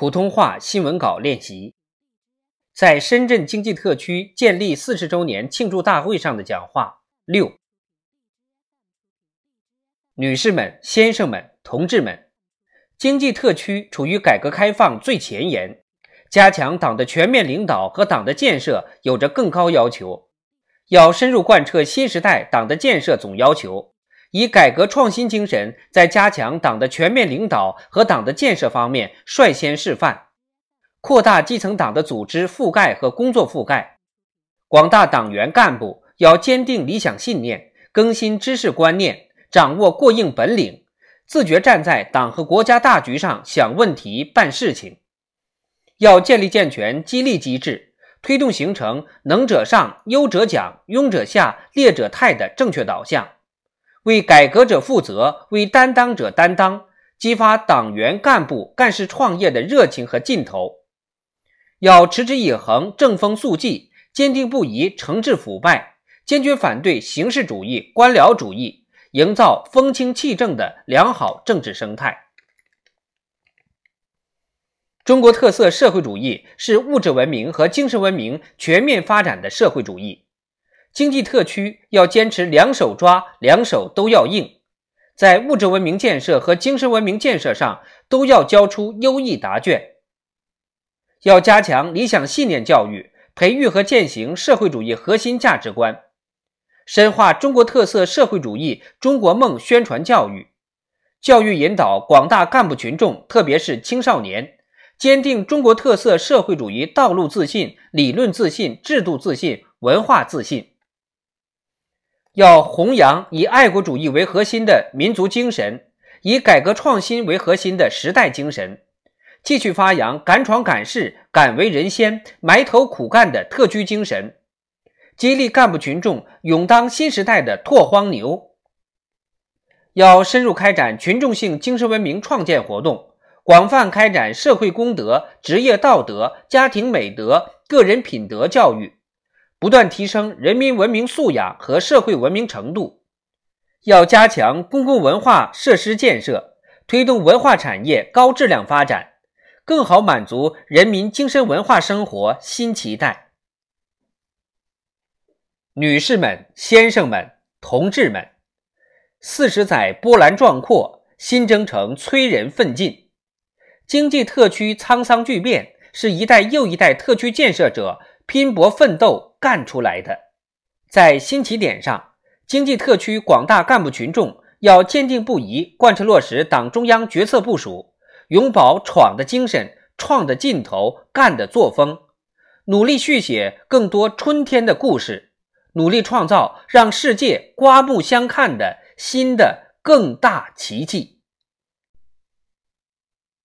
普通话新闻稿练习，在深圳经济特区建立四十周年庆祝大会上的讲话六。女士们、先生们、同志们，经济特区处于改革开放最前沿，加强党的全面领导和党的建设有着更高要求。要深入贯彻新时代党的建设总要求，以改革创新精神，在加强党的全面领导和党的建设方面率先示范，扩大基层党的组织覆盖和工作覆盖。广大党员干部要坚定理想信念，更新知识观念，掌握过硬本领，自觉站在党和国家大局上想问题、办事情。要建立健全激励机制。推动形成能者上、优者奖、庸者下、劣者汰的正确导向，为改革者负责，为担当者担当，激发党员干部干事创业的热情和劲头。要持之以恒、正风肃纪，坚定不移惩治腐败，坚决反对形式主义、官僚主义，营造风清气正的良好政治生态。中国特色社会主义是物质文明和精神文明全面发展的社会主义。经济特区要坚持两手抓，两手都要硬，在物质文明建设和精神文明建设上都要交出优异答卷。要加强理想信念教育，培育和践行社会主义核心价值观，深化中国特色社会主义中国梦宣传教育，教育引导广大干部群众，特别是青少年。坚定中国特色社会主义道路自信、理论自信、制度自信、文化自信。要弘扬以爱国主义为核心的民族精神，以改革创新为核心的时代精神，继续发扬敢闯敢试、敢为人先、埋头苦干的特区精神，激励干部群众勇当新时代的拓荒牛。要深入开展群众性精神文明创建活动。广泛开展社会公德、职业道德、家庭美德、个人品德教育，不断提升人民文明素养和社会文明程度。要加强公共文化设施建设，推动文化产业高质量发展，更好满足人民精神文化生活新期待。女士们、先生们、同志们，四十载波澜壮阔，新征程催人奋进。经济特区沧桑巨变，是一代又一代特区建设者拼搏奋斗干出来的。在新起点上，经济特区广大干部群众要坚定不移贯彻落实党中央决策部署，永葆闯的精神、创的劲头、干的作风，努力续写更多春天的故事，努力创造让世界刮目相看的新的更大奇迹。